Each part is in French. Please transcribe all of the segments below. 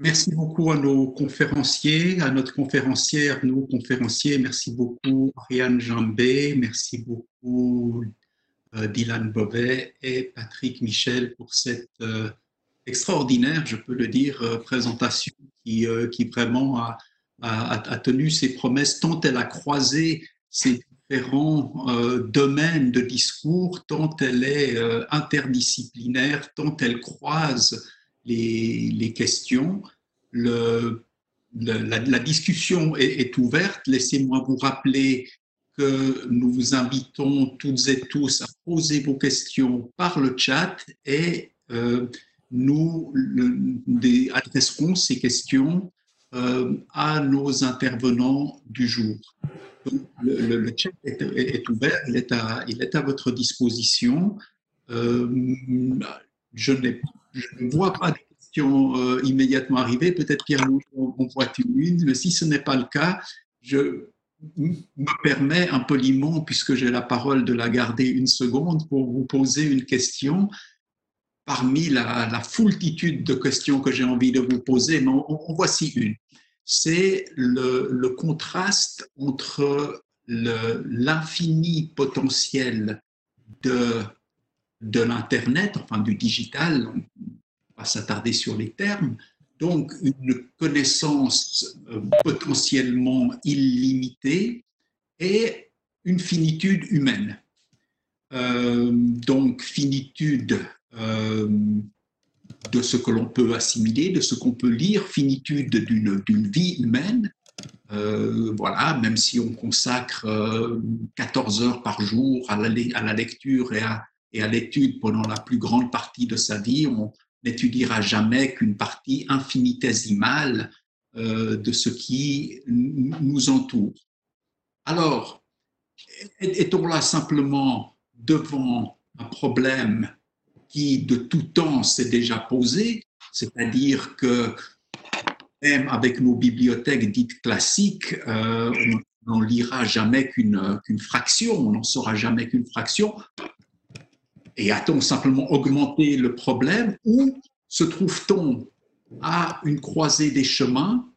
Merci beaucoup à nos conférenciers, à notre conférencière, nos conférenciers. Merci beaucoup Ariane Jambé, merci beaucoup euh, Dylan Bovet et Patrick Michel pour cette euh, extraordinaire, je peux le dire, euh, présentation qui, vraiment a, a, tenu ses promesses tant elle a croisé ces différents domaines de discours, tant elle est interdisciplinaire, tant elle croise les, questions. La, discussion est, ouverte. Laissez-moi vous rappeler que nous vous invitons toutes et tous à poser vos questions par le chat et euh, nous adresserons ces questions euh, à nos intervenants du jour. le, chat est, ouvert, il est, à, il est à votre disposition. Euh, je n'ai je ne vois pas de questions euh, immédiatement arriver. Peut-être Pierre on voit une, mais si ce n'est pas le cas, je me permets un poliment, puisque j'ai la parole, de la garder une seconde pour vous poser une question parmi la, foultitude de questions que j'ai envie de vous poser, mais en, voici une. C'est le, contraste entre l'infini potentiel de de l'Internet, enfin du digital, on va s'attarder sur les termes, donc une connaissance euh, potentiellement illimitée et une finitude humaine. Euh, donc finitude euh, de ce que l'on peut assimiler, de ce qu'on peut lire, finitude d'une vie humaine. voilà, même si on consacre 14 heures par jour à la, à la lecture et à, et à l'étude pendant la plus grande partie de sa vie, on n'étudiera jamais qu'une partie infinitésimale euh, de ce qui nous entoure. Alors, est-on là simplement devant un problème qui de tout temps s'est déjà posé, c'est-à-dire que même avec nos bibliothèques dites classiques, euh, on n'en lira jamais qu'une fraction, on n'en saura jamais qu'une fraction, et a-t-on simplement augmenté le problème ou se trouve-t-on à une croisée des chemins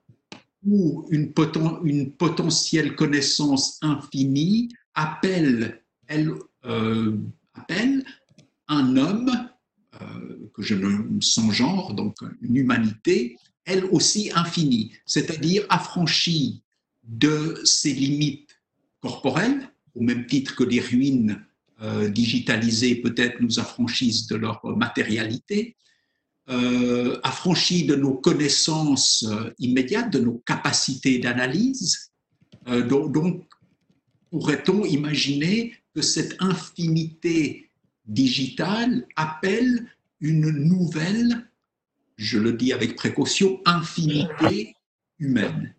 où une, potentielle connaissance infinie appelle, elle, euh, un homme, euh, que je nomme sans genre, donc une humanité, elle aussi infinie, c'est-à-dire affranchie de ses limites corporelles, au même titre que les ruines euh, digitalisés peut-être nous affranchissent de leur matérialité, euh, affranchis de nos connaissances euh, immédiates, de nos capacités d'analyse. Euh, donc, donc pourrait-on imaginer que cette infinité digitale appelle une nouvelle, je le dis avec précaution, infinité humaine?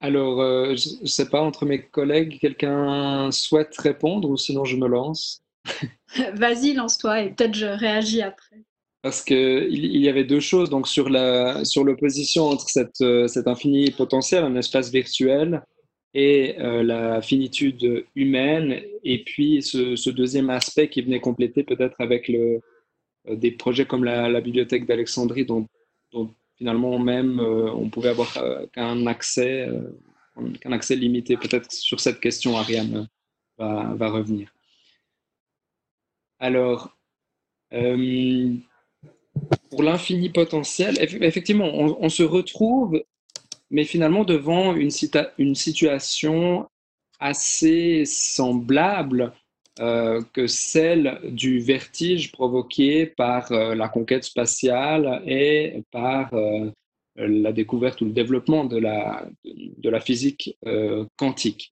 Alors, euh, je ne sais pas, entre mes collègues, quelqu'un souhaite répondre ou sinon je me lance? Vas-y, lance-toi et peut-être je réagis après. Parce qu'il il y avait deux choses, donc sur l'opposition sur entre cette, euh, cet infini potentiel, un espace virtuel, et euh, la finitude humaine, et puis ce, deuxième aspect qui venait compléter peut-être avec le, des projets comme la, bibliothèque d'Alexandrie, dont, dont finalement même euh, on pouvait avoir euh, qu'un accès, euh, qu'un accès limité. Peut-être sur cette question, Ariane va, revenir. Alors, pour l'infini potentiel, effectivement, on, se retrouve, mais finalement devant une situation assez semblable euh, que celle du vertige provoqué par euh, la conquête spatiale et par euh, la découverte ou le développement de la, de la physique quantique.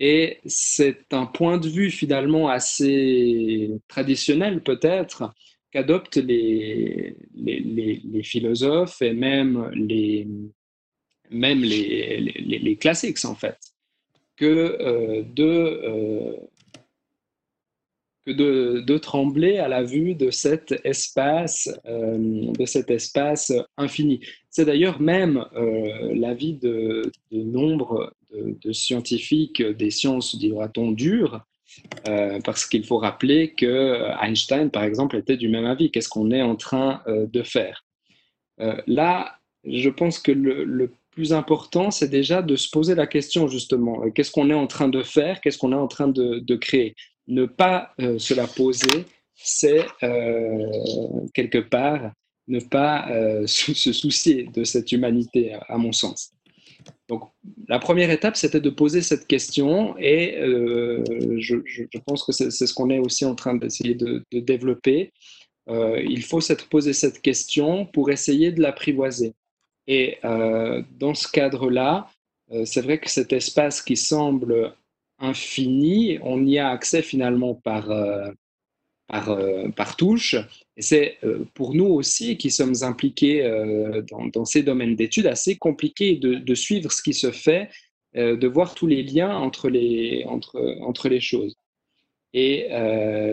Et c'est un point de vue finalement assez traditionnel peut-être qu'adoptent les, les, philosophes et même les, même les, classiques en fait, que de de, trembler à la vue de cet espace, euh, de cet espace infini. C'est d'ailleurs même euh, l'avis de, de, nombre de, scientifiques des sciences, dira-t-on, dures, parce qu'il faut rappeler que Einstein, par exemple, était du même avis. Qu'est-ce qu'on est en train de faire? Là, je pense que le, plus important, c'est déjà de se poser la question, justement, qu'est-ce qu'on est en train de faire, qu'est-ce qu'on est en train de, créer? Ne pas se la poser, c'est quelque part ne pas se soucier de cette humanité, à mon sens. Donc, la première étape, c'était de poser cette question et euh, je, pense que c'est ce qu'on est aussi en train d'essayer de, développer. Euh, il faut s'être posé cette question pour essayer de l'apprivoiser. Et euh, dans ce cadre-là, c'est vrai que cet espace qui semble infini, on y a accès finalement par, par, par touche. Et c'est euh, pour nous aussi qui sommes impliqués euh, dans, ces domaines d'études assez compliqué de, suivre ce qui se fait, euh, de voir tous les liens entre les, entre, entre les choses. Et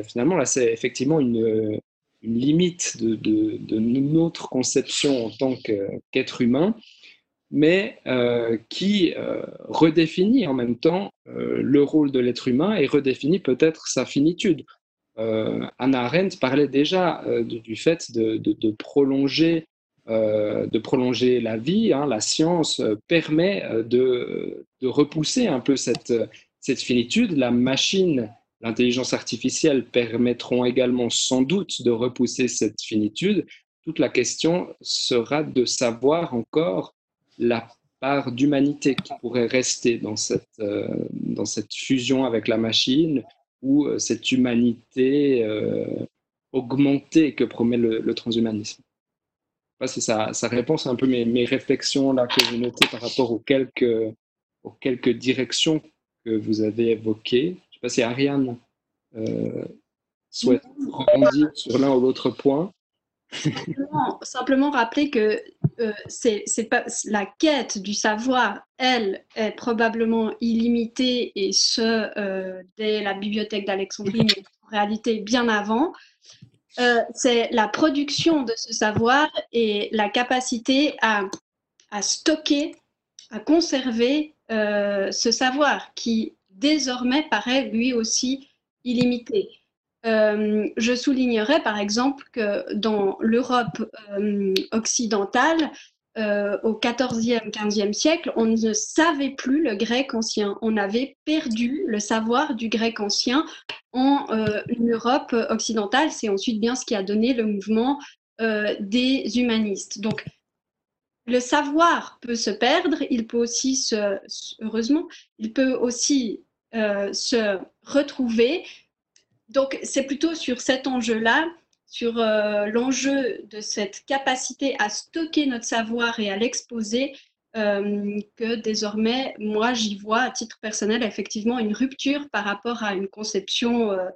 finalement, là, c'est effectivement une, une limite de, de, notre conception en tant qu'être humain, mais qui redéfinit en même temps le rôle de l'être humain et redéfinit peut-être sa finitude. Euh, Anna Arendt parlait déjà euh, du, fait de, prolonger, euh, de prolonger la vie. Hein. La science permet de, repousser un peu cette finitude. La machine, l'intelligence artificielle permettront également sans doute de repousser cette finitude. Toute la question sera de savoir encore la part d'humanité qui pourrait rester dans cette, dans cette fusion avec la machine, ou euh, cette humanité euh, augmentée que promet le, transhumanisme. C'est ça, ça répond à un peu mes, mes réflexions là que j'ai notées par rapport aux quelques, aux quelques directions que vous avez évoquées. Je ne sais pas si Ariane euh, souhaite rebondir sur l'un ou l'autre point. Simplement, rappeler que euh, pas la quête du savoir, elle, est probablement illimitée et ce euh, dès la bibliothèque d'Alexandrie, mais en réalité bien avant. Euh, c'est la production de ce savoir et la capacité à, à stocker, à conserver ce savoir qui désormais paraît lui aussi illimité. Euh, je soulignerai par exemple que dans l'Europe euh, occidentale, euh, au XIVe, XVe siècle, on ne savait plus le grec ancien. On avait perdu le savoir du grec ancien en Europe occidentale. C'est ensuite bien ce qui a donné le mouvement des humanistes. Donc, le savoir peut se perdre, il peut aussi se, heureusement, il peut aussi se retrouver donc, c'est plutôt sur cet enjeu-là, sur euh, l'enjeu de cette capacité à stocker notre savoir et à l'exposer, euh, que désormais, moi, j'y vois à titre personnel effectivement une rupture par rapport à une conception euh,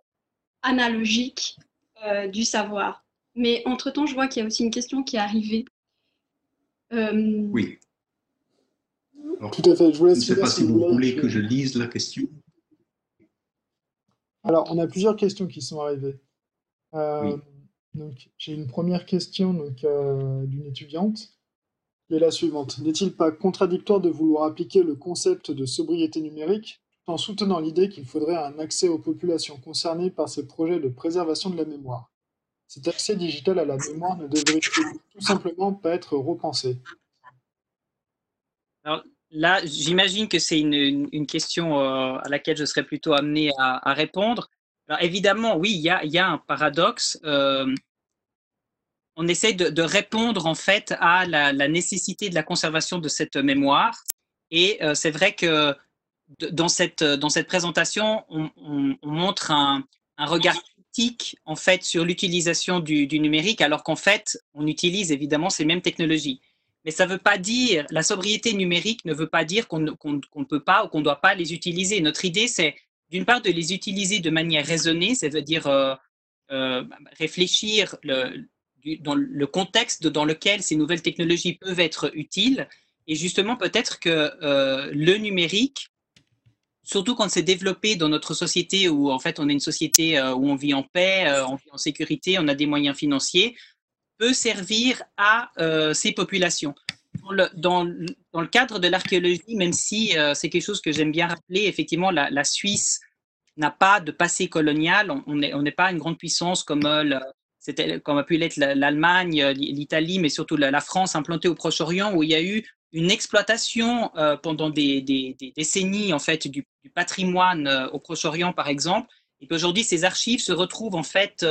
analogique du savoir. Mais entre-temps, je vois qu'il y a aussi une question qui est arrivée. Oui. Tout à fait. Je, ne sais pas si vous voulez que je lise la question. Alors, on a plusieurs questions qui sont arrivées. Euh, donc, j'ai une première question donc, euh, d'une étudiante qui est la suivante. N'est-il pas contradictoire de vouloir appliquer le concept de sobriété numérique tout en soutenant l'idée qu'il faudrait un accès aux populations concernées par ces projets de préservation de la mémoire? Cet accès digital à la mémoire ne devrait tout simplement pas être repensé Là, j'imagine que c'est une, question euh, à laquelle je serais plutôt amené à, répondre. Alors, évidemment, oui, il y a, un paradoxe. Euh, on essaie de, répondre en fait à la, nécessité de la conservation de cette mémoire. Et euh, c'est vrai que dans cette, dans cette présentation, on, montre un, regard critique en fait sur l'utilisation du numérique, alors qu'en fait, on utilise évidemment ces mêmes technologies. Mais ça ne veut pas dire, la sobriété numérique ne veut pas dire qu'on ne peut pas ou qu'on ne doit pas les utiliser. Notre idée, c'est d'une part de les utiliser de manière raisonnée, c'est-à-dire euh, euh, réfléchir dans le contexte dans lequel ces nouvelles technologies peuvent être utiles. Et justement, peut-être que euh, le numérique, surtout quand c'est développé dans notre société où en fait on est une société où on vit en paix, on vit en sécurité, on a des moyens financiers, peut servir à euh, ces populations. Dans le, le, cadre de l'archéologie, même si euh, c'est quelque chose que j'aime bien rappeler, effectivement, la, Suisse n'a pas de passé colonial. On n'est pas une grande puissance comme, euh, comme a pu l'être l'Allemagne, l'Italie, mais surtout la, France implantée au Proche-Orient, où il y a eu une exploitation pendant des, décennies en fait du, patrimoine au Proche-Orient, par exemple. Et qu'aujourd'hui, ces archives se retrouvent en fait,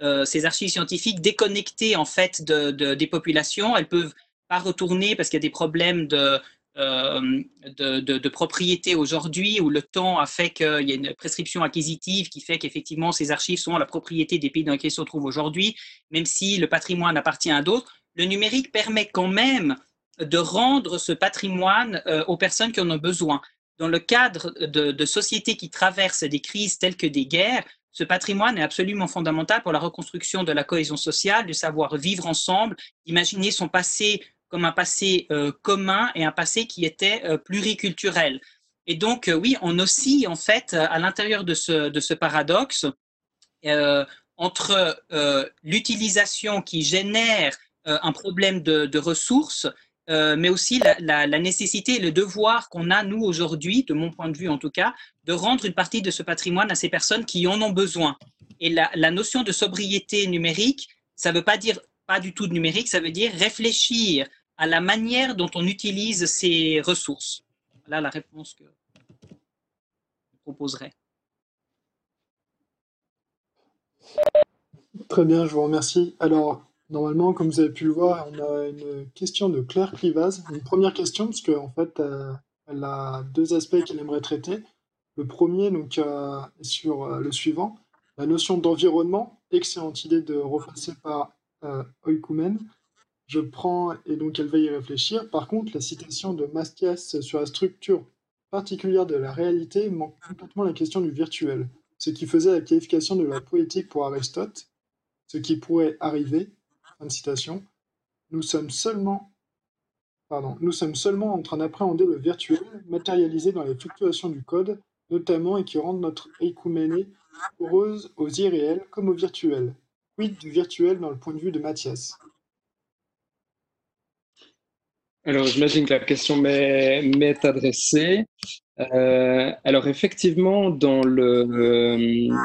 ces archives scientifiques déconnectées en fait de, des populations. Elles peuvent pas retourner parce qu'il y a des problèmes de, euh, de, propriété aujourd'hui où le temps a fait qu'il y a une prescription acquisitive qui fait qu'effectivement ces archives sont la propriété des pays dans lesquels ils se trouvent aujourd'hui, même si le patrimoine appartient à d'autres. Le numérique permet quand même de rendre ce patrimoine euh, aux personnes qui en ont besoin. Dans le cadre de, de sociétés qui traversent des crises telles que des guerres, ce patrimoine est absolument fondamental pour la reconstruction de la cohésion sociale, de savoir vivre ensemble, d'imaginer son passé comme un passé euh, commun et un passé qui était euh, pluriculturel. Et donc, euh, oui, on oscille en fait à l'intérieur de ce, de ce paradoxe entre l'utilisation qui génère un problème de, ressources, mais aussi la, nécessité et le devoir qu'on a, nous, aujourd'hui, de mon point de vue en tout cas, de rendre une partie de ce patrimoine à ces personnes qui en ont besoin. Et la, la notion de sobriété numérique, ça ne veut pas dire pas du tout de numérique, ça veut dire réfléchir à la manière dont on utilise ces ressources Voilà la réponse que je proposerais. Très bien, je vous remercie. Alors, normalement, comme vous avez pu le voir, on a une question de Claire Clivaz. Une première question, parce qu'en en fait, euh, elle a deux aspects qu'elle aimerait traiter. Le premier, donc, euh, est sur euh, le suivant. La notion d'environnement, excellente idée de repasser par euh. Je prends, et donc elle va y réfléchir. Par contre, la citation de Mastias sur la structure particulière de la réalité manque complètement la question du virtuel, ce qui faisait la qualification de la poétique pour Aristote, ce qui pourrait arriver, de citation, nous sommes seulement Pardon, nous sommes seulement en train d'appréhender le virtuel, matérialisé dans les fluctuations du code, notamment et qui rendent notre écouménée heureuse aux irréels comme au virtuel. Quid du virtuel dans le point de vue de Mathias? Alors, j'imagine que la question m'est adressée. Euh, alors, effectivement, dans le. Euh,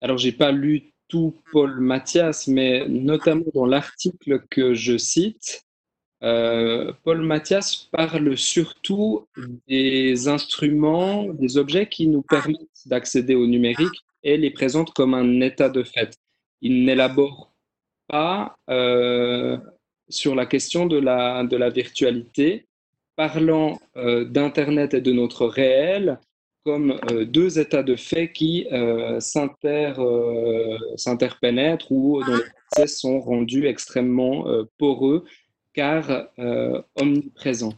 alors, j'ai pas lu tout Paul Mathias, mais notamment dans l'article que je cite, euh, Paul Mathias parle surtout des instruments, des objets qui nous permettent d'accéder au numérique et les présente comme un état de fait. Il n'élabore pas euh, sur la question de la, virtualité, parlant euh, d'Internet et de notre réel comme euh, deux états de fait qui euh, s'interpénètrent ou dont les procès sont rendus extrêmement poreux car omniprésents.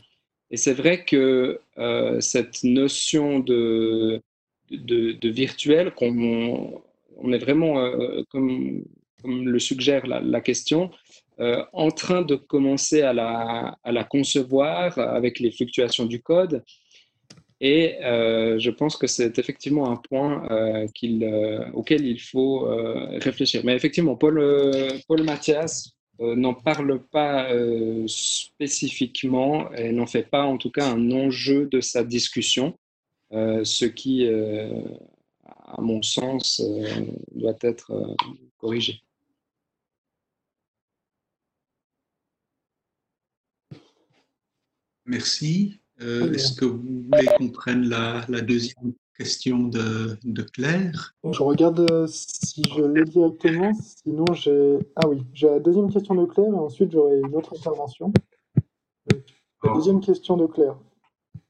Et c'est vrai que cette notion de, virtuel, qu'on on est vraiment, comme, le suggère la, question, euh, en train de commencer à la, concevoir avec les fluctuations du code. Et euh, je pense que c'est effectivement un point euh, auquel il faut réfléchir. Mais effectivement, Paul, Paul Mathias n'en parle pas spécifiquement et n'en fait pas en tout cas un enjeu de sa discussion, ce qui, à mon sens, doit être corrigé. Merci. Euh, est-ce que vous voulez qu'on prenne la, deuxième question de, Claire? Je regarde euh, si je l'ai directement, sinon j'ai... Ah oui, j'ai la deuxième question de Claire et ensuite j'aurai une autre intervention. la deuxième question de Claire.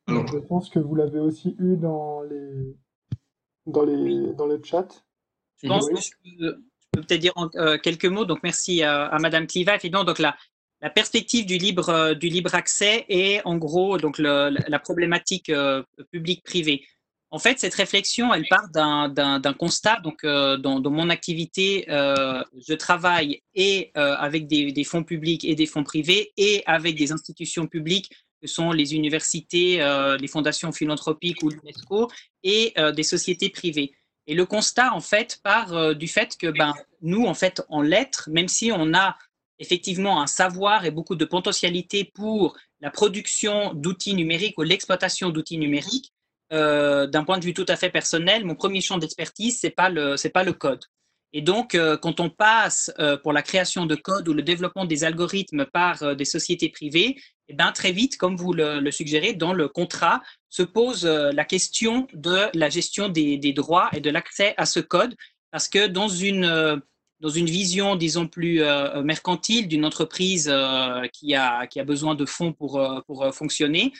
je pense que vous l'avez aussi eu dans les dans les dans le chat. Je pense que je peux, peut-être dire euh, quelques mots. Donc merci à, à Madame Cliva. Évidemment, donc la, la perspective du libre, euh, du libre accès et en gros donc la problématique euh, publique-privée. En fait, cette réflexion, elle part d'un constat. Donc, euh, dans, mon activité, je travaille avec des, fonds publics et des fonds privés et avec des institutions publiques que sont les universités, les fondations philanthropiques ou l'UNESCO et des sociétés privées. Et le constat, en fait, part du fait que ben, nous, en fait, en lettres, même si on a effectivement un savoir et beaucoup de potentialité pour la production d'outils numériques ou l'exploitation d'outils numériques, d'un point de vue tout à fait personnel, mon premier champ d'expertise, ce n'est pas, le, pas le code. Et donc, quand on passe pour la création de code ou le développement des algorithmes par des sociétés privées, eh ben, très vite, comme vous le, suggérez, dans le contrat se pose la question de la gestion des, des droits et de l'accès à ce code, parce que dans une dans une vision, disons, plus euh, mercantile d'une entreprise euh, qui, a, qui a besoin de fonds pour, euh, pour fonctionner,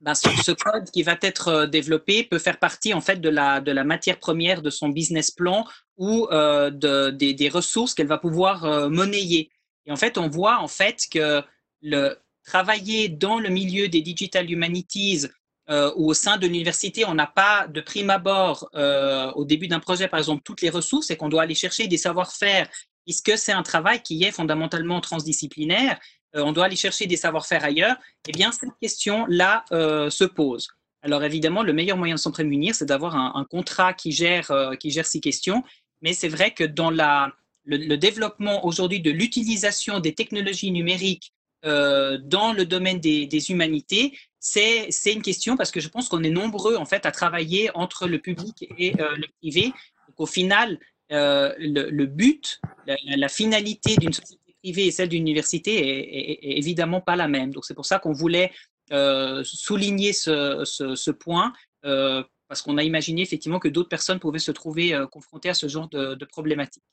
ben, ce, code qui va être développé peut faire partie en fait de la, de la matière première de son business plan ou de, des, des, ressources qu'elle va pouvoir monnayer. Et en fait, on voit en fait que le travailler dans le milieu des digital humanities euh, ou au sein de l'université, on n'a pas de prime abord euh, au début d'un projet, par exemple, toutes les ressources et qu'on doit aller chercher des savoir-faire, puisque c'est un travail qui est fondamentalement transdisciplinaire, euh, on doit aller chercher des savoir-faire ailleurs, eh bien, cette question-là se pose. Alors évidemment, le meilleur moyen de s'en prémunir, c'est d'avoir un, contrat qui gère, qui gère ces questions, mais c'est vrai que dans la, le développement aujourd'hui de l'utilisation des technologies numériques dans le domaine des, humanités, c'est une question parce que je pense qu'on est nombreux en fait à travailler entre le public et euh, le privé. Donc, au final, euh, le, but, la, finalité d'une société privée et celle d'une université est, évidemment pas la même. Donc c'est pour ça qu'on voulait euh, souligner ce, ce, point parce qu'on a imaginé effectivement que d'autres personnes pouvaient se trouver confrontées à ce genre de, de problématiques.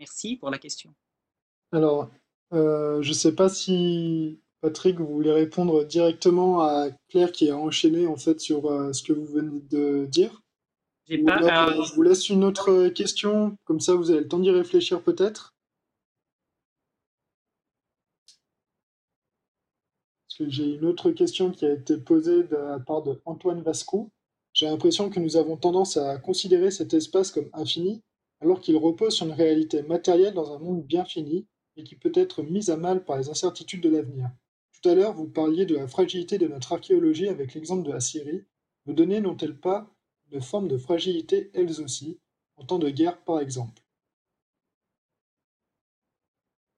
Merci pour la question. Alors, je ne sais pas si Patrick, vous voulez répondre directement à Claire qui a enchaîné en fait sur euh, ce que vous venez de dire pas, euh, Je vous laisse une autre question, comme ça vous avez le temps d'y réfléchir peut-être. Parce que j'ai une autre question qui a été posée de la part de Antoine Vasco. J'ai l'impression que nous avons tendance à considérer cet espace comme infini, alors qu'il repose sur une réalité matérielle dans un monde bien fini et qui peut être mise à mal par les incertitudes de l'avenir. Tout à l'heure, vous parliez de la fragilité de notre archéologie avec l'exemple de la Syrie. Vos données n'ont-elles pas une forme de fragilité elles aussi, en temps de guerre par exemple?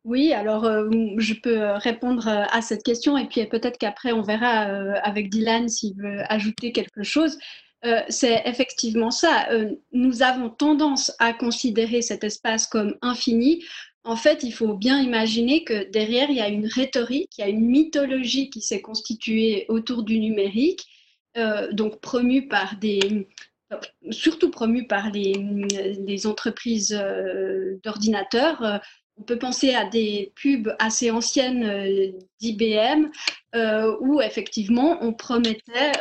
Oui, alors euh, je peux euh, répondre euh, à cette question et puis peut-être qu'après on verra avec Dylan s'il veut ajouter quelque chose. c'est effectivement ça. nous avons tendance à considérer cet espace comme infini en fait, il faut bien imaginer que derrière, il y a une rhétorique, il y a une mythologie qui s'est constituée autour du numérique, euh, donc promue par des, surtout promue par les, entreprises euh, d'ordinateurs. Euh, on peut penser à des pubs assez anciennes d'IBM où effectivement on promettait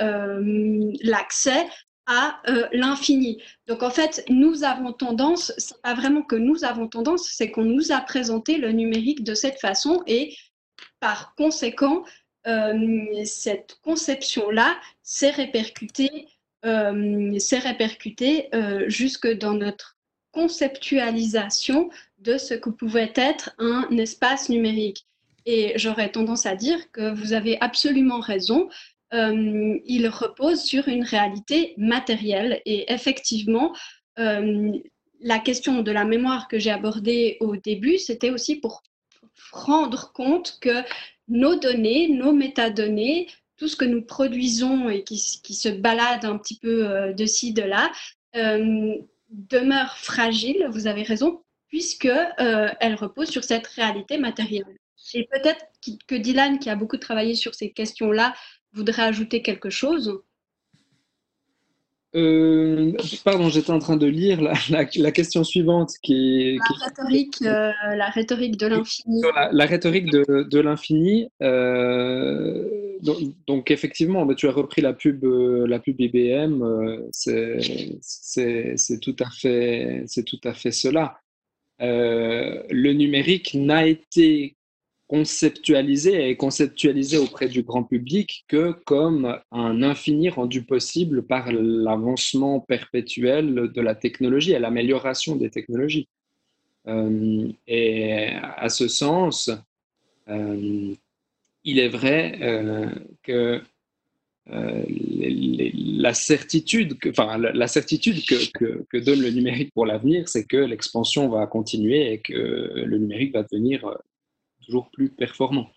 l'accès à euh, l'infini. Donc en fait, nous avons tendance, c'est pas vraiment que nous avons tendance, c'est qu'on nous a présenté le numérique de cette façon et par conséquent, euh, cette conception-là s'est répercutée, euh, répercutée jusque dans notre conceptualisation de ce que pouvait être un espace numérique. Et j'aurais tendance à dire que vous avez absolument raison. Euh, il repose sur une réalité matérielle. Et effectivement, euh, la question de la mémoire que j'ai abordée au début, c'était aussi pour rendre compte que nos données, nos métadonnées, tout ce que nous produisons et qui, se balade un petit peu euh, de ci, de là, demeure fragile, vous avez raison, puisque elle repose sur cette réalité matérielle. Et peut-être que Dylan, qui a beaucoup travaillé sur ces questions-là, voudrais ajouter quelque chose? Euh, pardon, j'étais en train de lire la, question suivante qui est... La, Rhétorique, euh, la rhétorique de l'infini. La, rhétorique de, de l'infini. Euh, donc, effectivement, bah, tu as repris la pub, la pub IBM, c'est tout, à fait, tout à fait cela. le numérique n'a été conceptualisé et conceptualisé auprès du grand public que comme un infini rendu possible par l'avancement perpétuel de la technologie et l'amélioration des technologies. Euh, et à ce sens, euh, il est vrai euh, que la certitude, enfin, la, certitude que, donne le numérique pour l'avenir, c'est que l'expansion va continuer et que le numérique va devenir toujours plus performant.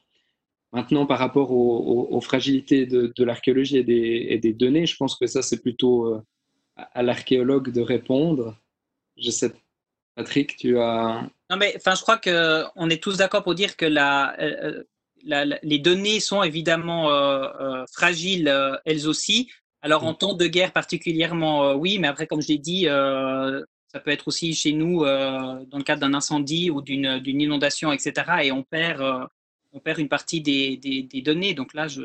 Maintenant, par rapport aux, fragilités de, l'archéologie et des, données, je pense que ça, c'est plutôt euh, à l'archéologue de répondre. Je sais, Patrick, tu as. Non, mais enfin, je crois qu'on est tous d'accord pour dire que la, euh, les données sont évidemment fragiles elles aussi. Alors, en mm. temps de guerre particulièrement, oui, mais après, comme je l'ai dit, ça peut être aussi chez nous euh, dans le cadre d'un incendie ou d'une inondation, etc. Et on perd, euh, on perd une partie des, des, données. Donc là, je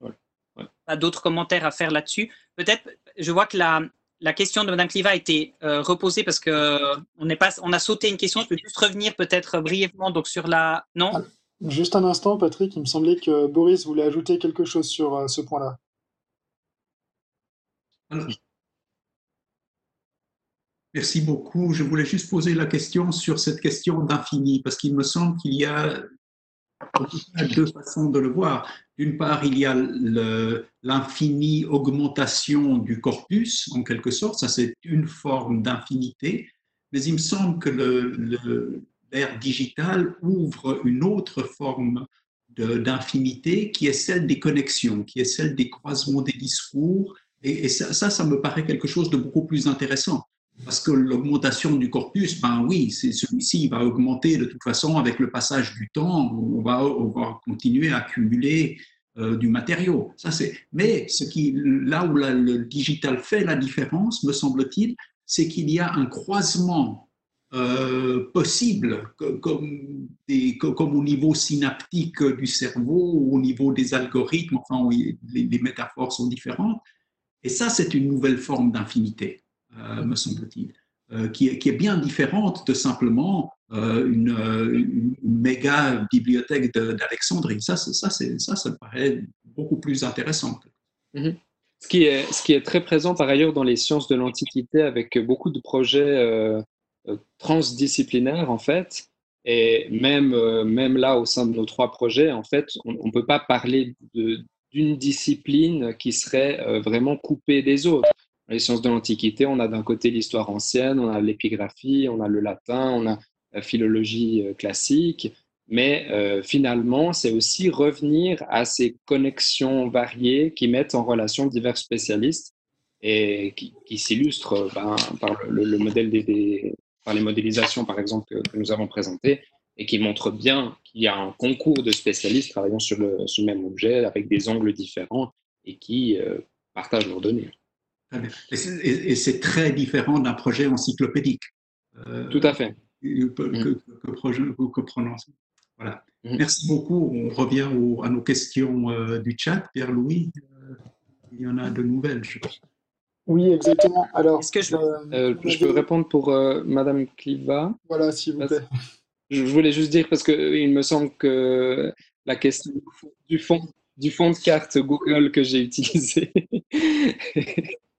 n'ai pas d'autres commentaires à faire là-dessus. Peut-être, je vois que la, la question de Mme Cliva a été euh, reposée parce que on, est pas, on a sauté une question. Je peux juste revenir peut-être brièvement donc sur la. Non? Ah, Juste un instant, Patrick. Il me semblait que Boris voulait ajouter quelque chose sur ce point-là. Merci beaucoup. Je voulais juste poser la question sur cette question d'infini, parce qu'il me semble qu'il y a deux façons de le voir. D'une part, il y a l'infinie augmentation du corpus, en quelque sorte, ça c'est une forme d'infinité, mais il me semble que l'ère digitale ouvre une autre forme d'infinité qui est celle des connexions, qui est celle des croisements des discours, et, ça, ça me paraît quelque chose de beaucoup plus intéressant. Parce que l'augmentation du corpus, ben oui, celui-ci va augmenter de toute façon avec le passage du temps. On va, on va continuer à accumuler euh, du matériau. Ça. Mais là où le digital fait la différence, me semble-t-il, c'est qu'il y a un croisement euh, possible, comme, au niveau synaptique du cerveau au niveau des algorithmes. Enfin, les, les métaphores sont différentes. Et ça, c'est une nouvelle forme d'infinité. Euh, me semble-t-il, euh, qui, est bien différente de simplement euh, une, méga bibliothèque d'Alexandrie. Ça, ça, me paraît beaucoup plus intéressant. Mhm. Ce qui, est, très présent par ailleurs dans les sciences de l'Antiquité avec beaucoup de projets transdisciplinaires en fait. Et même là, au sein de nos trois projets, en fait, on ne peut pas parler d'une discipline qui serait vraiment coupée des autres les sciences de l'Antiquité, on a d'un côté l'histoire ancienne, on a l'épigraphie, on a le latin, on a la philologie euh, classique, mais euh, finalement, c'est aussi revenir à ces connexions variées qui mettent en relation divers spécialistes et qui, s'illustrent ben, par le, modèle des, par les modélisations, par exemple, que, nous avons présentées, et qui montrent bien qu'il y a un concours de spécialistes travaillant sur le, même objet avec des angles différents et qui euh, partagent leurs données. Et c'est très différent d'un projet encyclopédique. Euh, Tout à fait. Que, que, que, Voilà. Mm. Merci beaucoup. On revient à nos questions euh, du chat. Pierre-Louis, euh, il y en a de nouvelles, je pense. Oui, exactement. Alors, que je, je peux répondre pour Madame Cliva? Voilà, s'il vous plaît. Je voulais juste dire parce qu'il me semble que la question du fond, du fond de carte Google que j'ai utilisé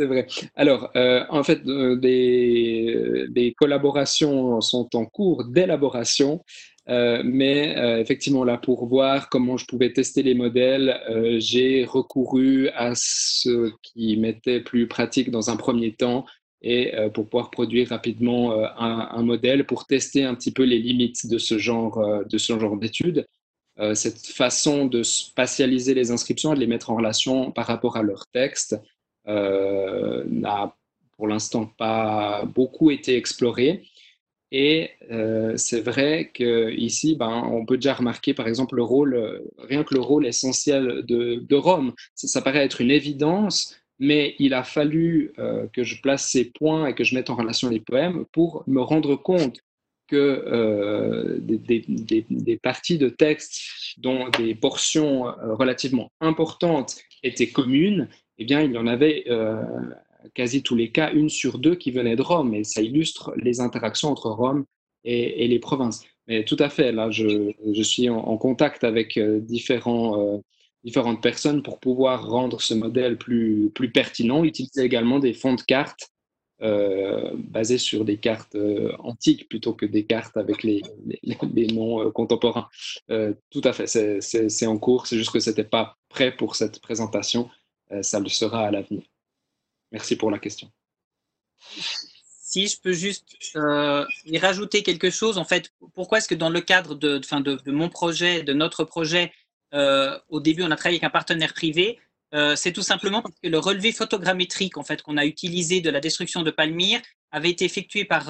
C'est vrai. Alors, euh, en fait, euh, des, collaborations sont en cours d'élaboration, euh, mais effectivement, là, pour voir comment je pouvais tester les modèles, j'ai recouru à ce qui m'était plus pratique dans un premier temps et pour pouvoir produire rapidement un, modèle pour tester un petit peu les limites de ce genre de ce genre d'études. cette façon de spatialiser les inscriptions et de les mettre en relation par rapport à leur texte, n'a pour l'instant pas beaucoup été exploré. Et euh, c'est vrai qu'ici, ben, on peut déjà remarquer, par exemple, le rôle, rien que le rôle essentiel de, Rome. Ça, paraît être une évidence, mais il a fallu euh, que je place ces points et que je mette en relation les poèmes pour me rendre compte que des, des, parties de texte dont des portions relativement importantes étaient communes eh bien, il y en avait euh, quasi tous les cas, une sur deux qui venait de Rome, et ça illustre les interactions entre Rome et, les provinces. Mais tout à fait, là, je, suis en, contact avec euh, différents, euh, différentes personnes pour pouvoir rendre ce modèle plus, plus pertinent, utiliser également des fonds de cartes basés sur des cartes antiques plutôt que des cartes avec les, les, noms contemporains. tout à fait, c'est en cours, c'est juste que ce n'était pas prêt pour cette présentation. Euh, ça le sera à l'avenir. Merci pour la question. si je peux juste euh, y rajouter quelque chose, en fait, pourquoi est-ce que dans le cadre de, de, mon projet, de notre projet, euh, au début, on a travaillé avec un partenaire privé C'est tout simplement parce que le relevé photogrammétrique en fait, qu'on a utilisé de la destruction de Palmyre avait été effectué par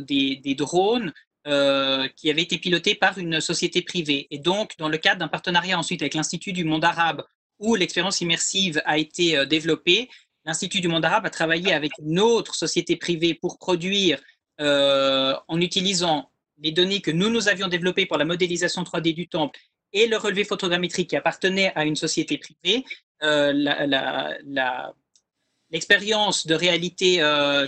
des, drones qui avaient été pilotés par une société privée. Et donc, dans le cadre d'un partenariat ensuite avec l'Institut du monde arabe, où l'expérience immersive a été euh, développée, l'Institut du monde arabe a travaillé avec une autre société privée pour produire, euh, en utilisant les données que nous, nous avions développées pour la modélisation 3D du temple et le relevé photogrammétrique qui appartenait à une société privée, euh, l'expérience de réalité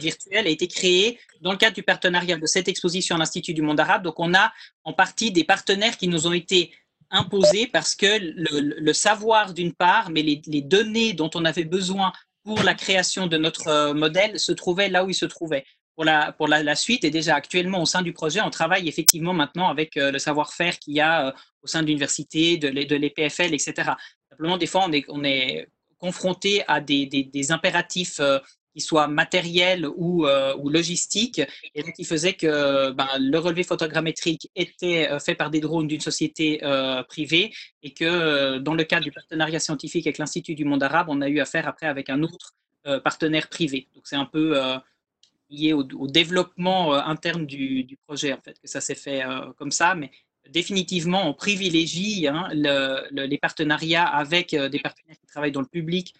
virtuelle a été créée dans le cadre du partenariat de cette exposition à l'Institut du monde arabe. Donc, on a en partie des partenaires qui nous ont été imposés parce que le, savoir d'une part, mais les, données dont on avait besoin pour la création de notre euh, modèle se trouvait là où il se trouvait. Pour la, pour la, suite, et déjà actuellement au sein du projet, on travaille effectivement maintenant avec euh, le savoir-faire qu'il y a euh, au sein de l'université, de, l'EPFL, etc. Simplement, des fois, on est, on est confronté à des, des impératifs qui soient matériels ou, euh, ou logistiques, et donc qui faisait que ben, le relevé photogrammétrique était fait par des drones d'une société euh, privée, et que dans le cadre du partenariat scientifique avec l'Institut du monde arabe, on a eu affaire après avec un autre euh, partenaire privé. Donc c'est un peu lié au, développement interne du, projet, en fait, que ça s'est fait comme ça, mais définitivement, on privilégie hein, le, le, les partenariats avec des partenaires qui travaillent dans le public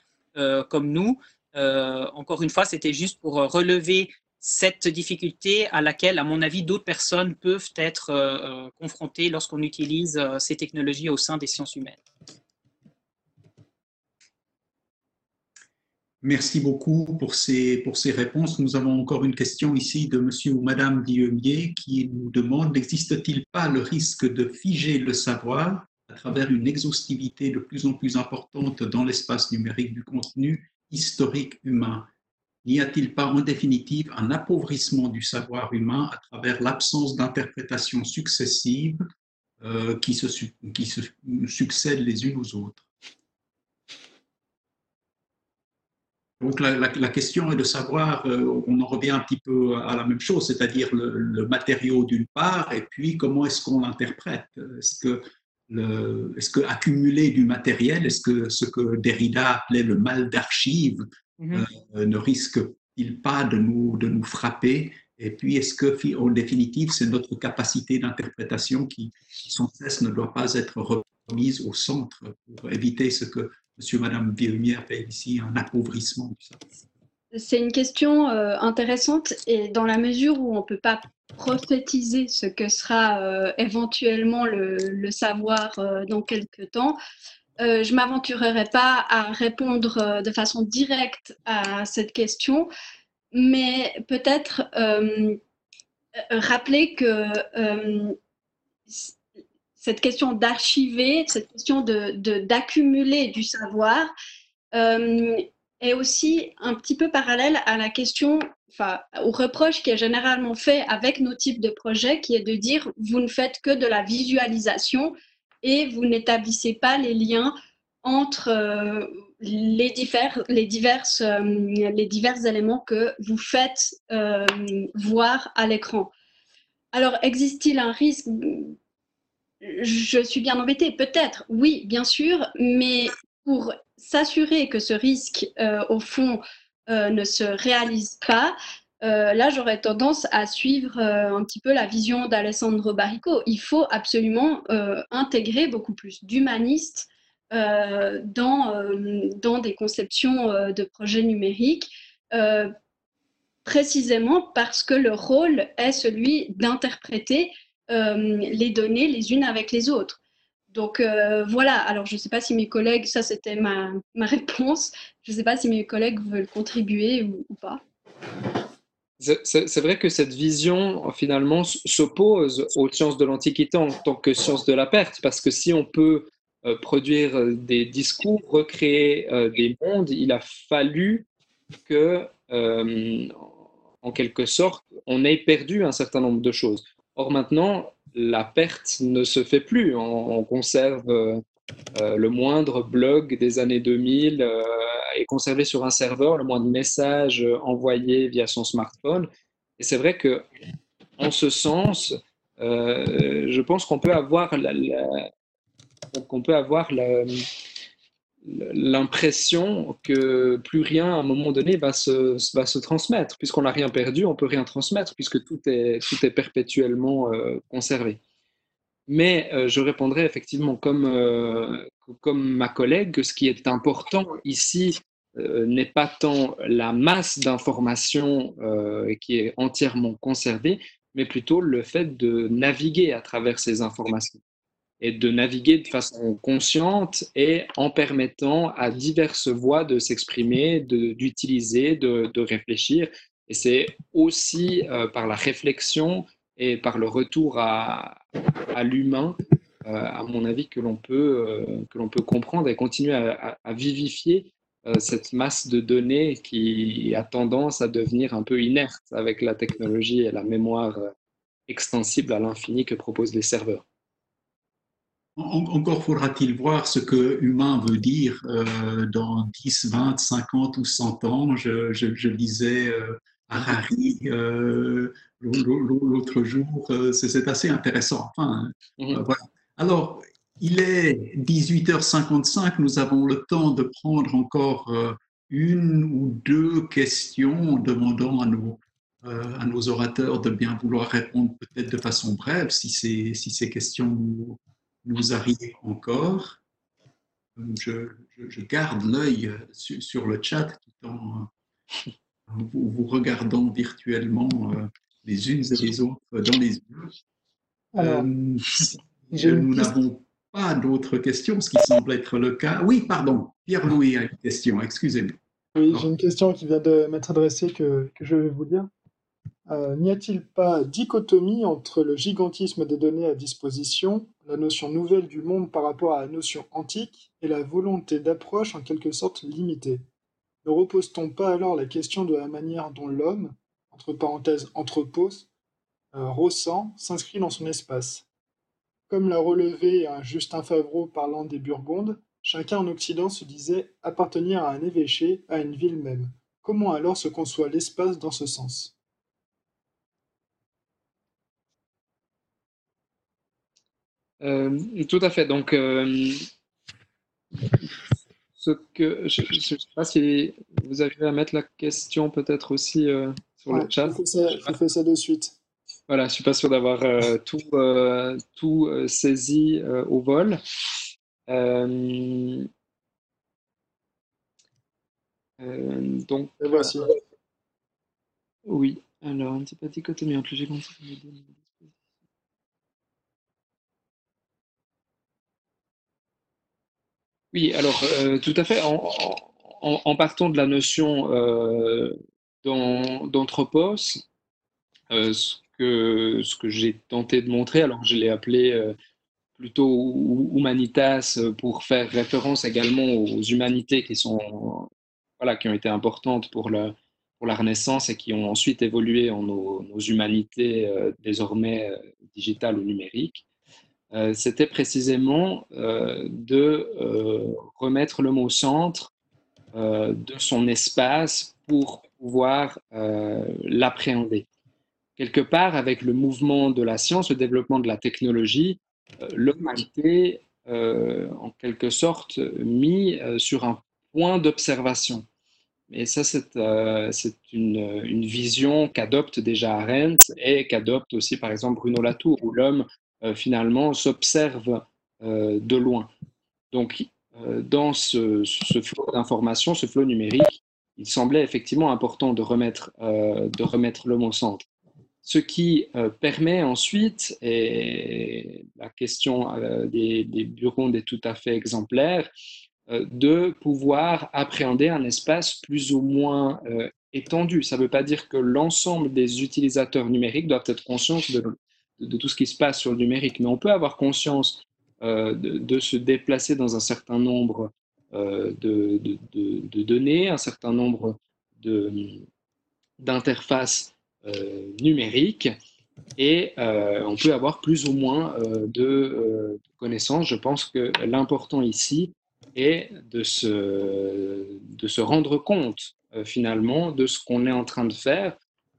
comme nous, euh, encore une fois, c'était juste pour euh, relever cette difficulté à laquelle, à mon avis, d'autres personnes peuvent être euh, confrontées lorsqu'on utilise ces technologies au sein des sciences humaines. Merci beaucoup pour ces, pour ces réponses. Nous avons encore une question ici de monsieur ou madame Guillemier qui nous demande n'existe-t-il pas le risque de figer le savoir à travers une exhaustivité de plus en plus importante dans l'espace numérique du contenu historique humain. N'y a-t-il pas en définitive un appauvrissement du savoir humain à travers l'absence d'interprétations successives euh, qui, se, succèdent les unes aux autres? Donc la, question est de savoir, euh, on en revient un petit peu à la même chose, c'est-à-dire le, le, matériau d'une part, et puis comment est-ce qu'on l'interprète? Est-ce que est-ce que accumuler du matériel, est-ce que ce que Derrida appelait le mal d'archives mmh. euh, ne risque-t-il pas de nous, de nous frapper? Et puis, est-ce que, en définitive, c'est notre capacité d'interprétation qui, sans cesse, ne doit pas être remise au centre pour éviter ce que Monsieur et Madame Villemier appellent ici un appauvrissement du savoir c'est une question euh, intéressante et dans la mesure où on ne peut pas prophétiser ce que sera euh, éventuellement le, savoir euh, dans quelques temps, je ne m'aventurerai pas à répondre de façon directe à cette question, mais peut-être rappeler que cette question d'archiver, cette question d'accumuler du savoir, est aussi un petit peu parallèle à la question, enfin, au reproche qui est généralement fait avec nos types de projets, qui est de dire vous ne faites que de la visualisation et vous n'établissez pas les liens entre euh, les, divers, les, diverses, euh, les divers éléments que vous faites euh, voir à l'écran. Alors, existe-t-il un risque? Je suis bien embêtée, peut-être, oui, bien sûr, mais pour s'assurer que ce risque, euh, au fond, euh, ne se réalise pas, euh, là, j'aurais tendance à suivre un petit peu la vision d'Alessandro Barrico. Il faut absolument intégrer beaucoup plus d'humanistes dans, dans des conceptions de projets numériques, précisément parce que le rôle est celui d'interpréter les données les unes avec les autres. Donc euh, voilà, alors je ne sais pas si mes collègues, ça c'était ma, ma, réponse, je ne sais pas si mes collègues veulent contribuer ou, pas. C'est vrai que cette vision, finalement, s'oppose aux sciences de l'Antiquité en tant que sciences de la perte, parce que si on peut euh, produire des discours, recréer euh, des mondes, il a fallu que, euh, en quelque sorte, on ait perdu un certain nombre de choses. Or maintenant, la perte ne se fait plus. On, on conserve euh, euh, le moindre blog des années 2000 euh, est conservé sur un serveur, le moindre message envoyé via son smartphone. Et c'est vrai que, en ce sens, euh, je pense qu'on peut avoir la, qu'on peut avoir l'impression que plus rien à un moment donné va se, va se transmettre. Puisqu'on n'a rien perdu, on peut rien transmettre, puisque tout est, tout est perpétuellement euh, conservé. Mais euh, je répondrai effectivement comme, euh, comme ma collègue que ce qui est important ici n'est pas tant la masse d'informations qui est entièrement conservée, mais plutôt le fait de naviguer à travers ces informations et de naviguer de façon consciente et en permettant à diverses voix de s'exprimer, d'utiliser, de, de, réfléchir. Et c'est aussi euh, par la réflexion et par le retour à, à l'humain, euh, à mon avis, que l'on peut, euh, peut comprendre et continuer à vivifier cette masse de données qui a tendance à devenir un peu inerte avec la technologie et la mémoire extensible à l'infini que proposent les serveurs. Encore faudra-t-il voir ce que humain veut dire euh, dans 10, 20, 50 ou 100 ans. Je, je, je lisais euh, Harari euh, l'autre jour. C'est assez intéressant. Enfin, mm-hmm. voilà. Alors, il est 18h55. Nous avons le temps de prendre encore une ou deux questions demandant à nos, à nos orateurs de bien vouloir répondre peut-être de façon brève si ces, si ces questions nous nous arrive encore. Je, je, garde l'œil sur, sur, le chat tout en vous, vous regardant virtuellement euh, les unes et les autres dans les yeux. Alors, euh, nous n'avons pas d'autres questions, ce qui semble être le cas. Oui, pardon, Pierre-Louis a une question, excusez-moi. Oui, j'ai une question qui vient de m'être adressée que, que je vais vous lire. Euh, n'y a-t-il pas dichotomie entre le gigantisme des données à disposition, la notion nouvelle du monde par rapport à la notion antique, et la volonté d'approche en quelque sorte limitée? Ne repose-t-on pas alors la question de la manière dont l'homme, entre parenthèses anthropos, euh, ressent, s'inscrit dans son espace? Comme l'a relevé un Justin Favreau parlant des Burgondes, chacun en Occident se disait appartenir à un évêché, à une ville même. Comment alors se conçoit l'espace dans ce sens? Tout à fait. Donc, euh, ce que je ne sais pas si vous arrivez à mettre la question peut-être aussi euh, sur le chat. Je fais, ça, je fais, ça, de suite. Voilà, je suis pas sûr d'avoir tout, tout saisi au vol. donc, voici. Oui, alors, un petit peu dichotomie entre le Oui, alors euh, tout à fait. En, partant de la notion euh, d'anthropos, euh, ce que, ce que j'ai tenté de montrer, alors je l'ai appelé plutôt humanitas pour faire référence également aux humanités qui sont voilà qui ont été importantes pour la pour la Renaissance et qui ont ensuite évolué en nos humanités désormais digitales ou numériques. Euh, c'était précisément euh, de euh, remettre l'homme au centre de son espace pour pouvoir l'appréhender. Quelque part, avec le mouvement de la science, le développement de la technologie, l'homme a été en quelque sorte mis sur un point d'observation. Et ça, c'est une, une, vision qu'adopte déjà Arendt et qu'adopte aussi, par exemple, Bruno Latour, où l'homme finalement s'observe euh, de loin. Donc, euh, dans ce, flot d'informations, ce flot numérique, il semblait effectivement important de remettre, de remettre l'homme au centre. Ce qui permet ensuite, et la question des, des bureaux est tout à fait exemplaire, de pouvoir appréhender un espace plus ou moins étendu. Ça ne veut pas dire que l'ensemble des utilisateurs numériques doivent être conscients de, de, tout ce qui se passe sur le numérique, mais on peut avoir conscience euh, de, se déplacer dans un certain nombre euh, de, données, un certain nombre d'interfaces euh, numériques, et on peut avoir plus ou moins de connaissances. Je pense que l'important ici est de se rendre compte finalement de ce qu'on est en train de faire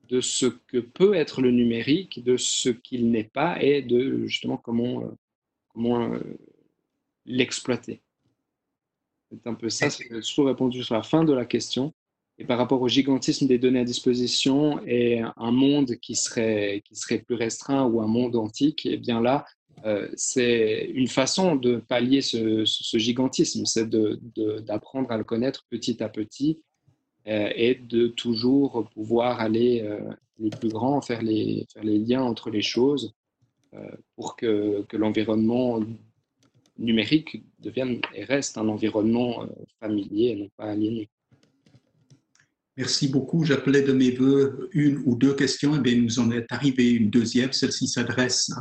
de ce que peut être le numérique, de ce qu'il n'est pas et de justement comment, euh, comment euh, l'exploiter. C'est un peu ça, c'est toujours répondu sur la fin de la question. Et par rapport au gigantisme des données à disposition et un monde qui serait, qui serait plus restreint ou un monde antique, et eh bien là, euh, c'est une façon de pallier ce, ce gigantisme, c'est d'apprendre à le connaître petit à petit et de toujours pouvoir aller euh, les plus grands, faire les, liens entre les choses pour que, l'environnement numérique devienne et reste un environnement familier et non pas aliéné. Merci beaucoup. J'appelais de mes voeux une ou deux questions. Et bien, nous en est arrivé une deuxième. Celle-ci s'adresse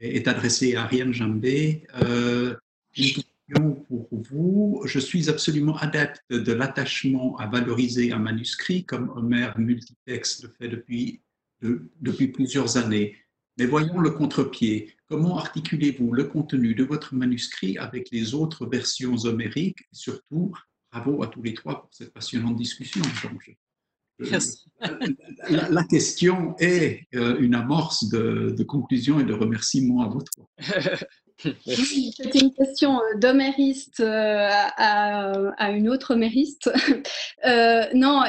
est adressée à Ariane Jambé. Euh, pour vous. Je suis absolument adepte de l'attachement à valoriser un manuscrit, comme Homer Multitext le fait depuis, depuis plusieurs années. Mais voyons le contre-pied. Comment articulez-vous le contenu de votre manuscrit avec les autres versions homériques? Et surtout bravo à tous les trois pour cette passionnante discussion. Merci. La, question est euh, une amorce de, conclusion et de remerciement à vous trois. c'est une question euh, d'homériste euh, à, une autre homériste. non,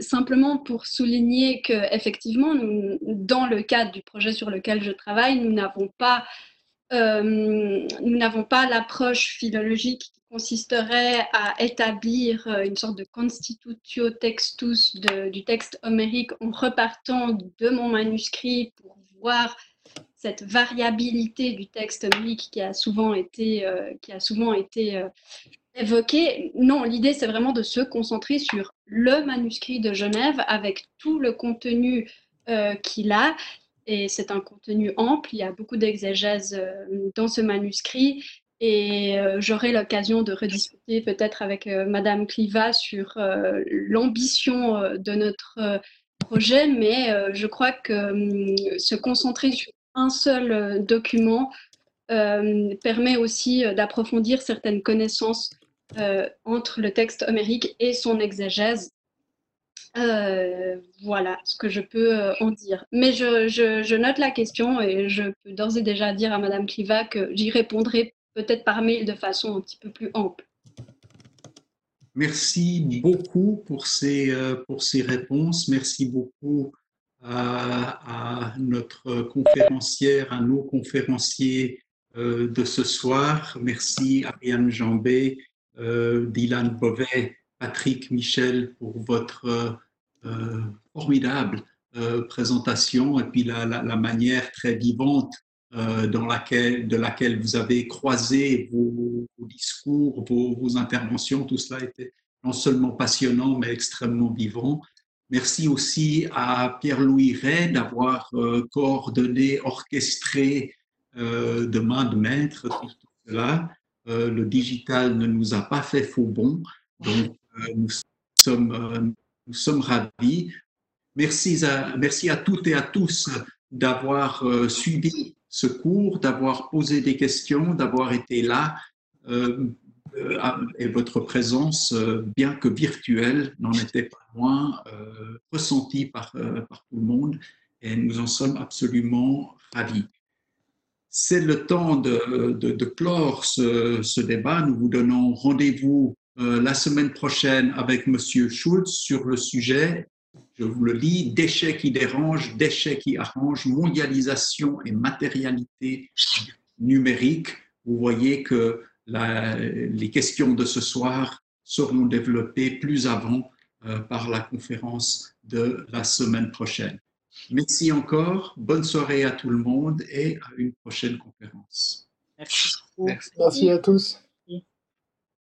simplement pour souligner que effectivement, dans le cadre du projet sur lequel je travaille, nous n'avons pas, nous n'avons pas l'approche philologique consisterait à établir euh, une sorte de constitutio textus du texte homérique en repartant de mon manuscrit pour voir cette variabilité du texte homérique qui a souvent été, euh, qui a souvent été euh, évoquée. Non, l'idée, c'est vraiment de se concentrer sur le manuscrit de Genève avec tout le contenu qu'il a. Et c'est un contenu ample, il y a beaucoup d'exégèse dans ce manuscrit et euh, j'aurai l'occasion de rediscuter peut-être avec euh, Madame Cliva sur euh, l'ambition de notre projet, mais je crois que hum, se concentrer sur un seul document permet aussi d'approfondir certaines connaissances entre le texte homérique et son exégèse. voilà ce que je peux en dire. Mais je, note la question et je peux d'ores et déjà dire à Madame Cliva que j'y répondrai peut-être par mail de façon un petit peu plus ample. Merci beaucoup pour ces, euh, pour ces réponses. Merci beaucoup à, notre conférencière, à nos conférenciers euh, de ce soir. Merci Ariane Jambé, euh, Dylan Bovet, Patrick Michel pour votre formidable présentation et puis la, manière très vivante euh, dans laquelle, de laquelle vous avez croisé vos, discours, vos, interventions. Tout cela était non seulement passionnant, mais extrêmement vivant. Merci aussi à Pierre-Louis Ray d'avoir euh, coordonné, orchestré euh, de main de maître tout, cela. le digital ne nous a pas fait faux bon, donc nous, sommes, nous sommes ravis. Merci à, merci à toutes et à tous d'avoir suivi ce cours, d'avoir posé des questions, d'avoir été là. Euh, euh, et votre présence, euh, bien que virtuelle, n'en était pas moins ressentie par, tout le monde et nous en sommes absolument ravis. C'est le temps de, clore ce, débat. Nous vous donnons rendez-vous la semaine prochaine avec Monsieur Schulz sur le sujet je vous le lis, déchets qui dérangent, déchets qui arrangent, mondialisation et matérialité numérique. Vous voyez que les questions de ce soir seront développées plus avant euh, par la conférence de la semaine prochaine. Merci encore, bonne soirée à tout le monde et à une prochaine conférence. Merci, Merci à tous.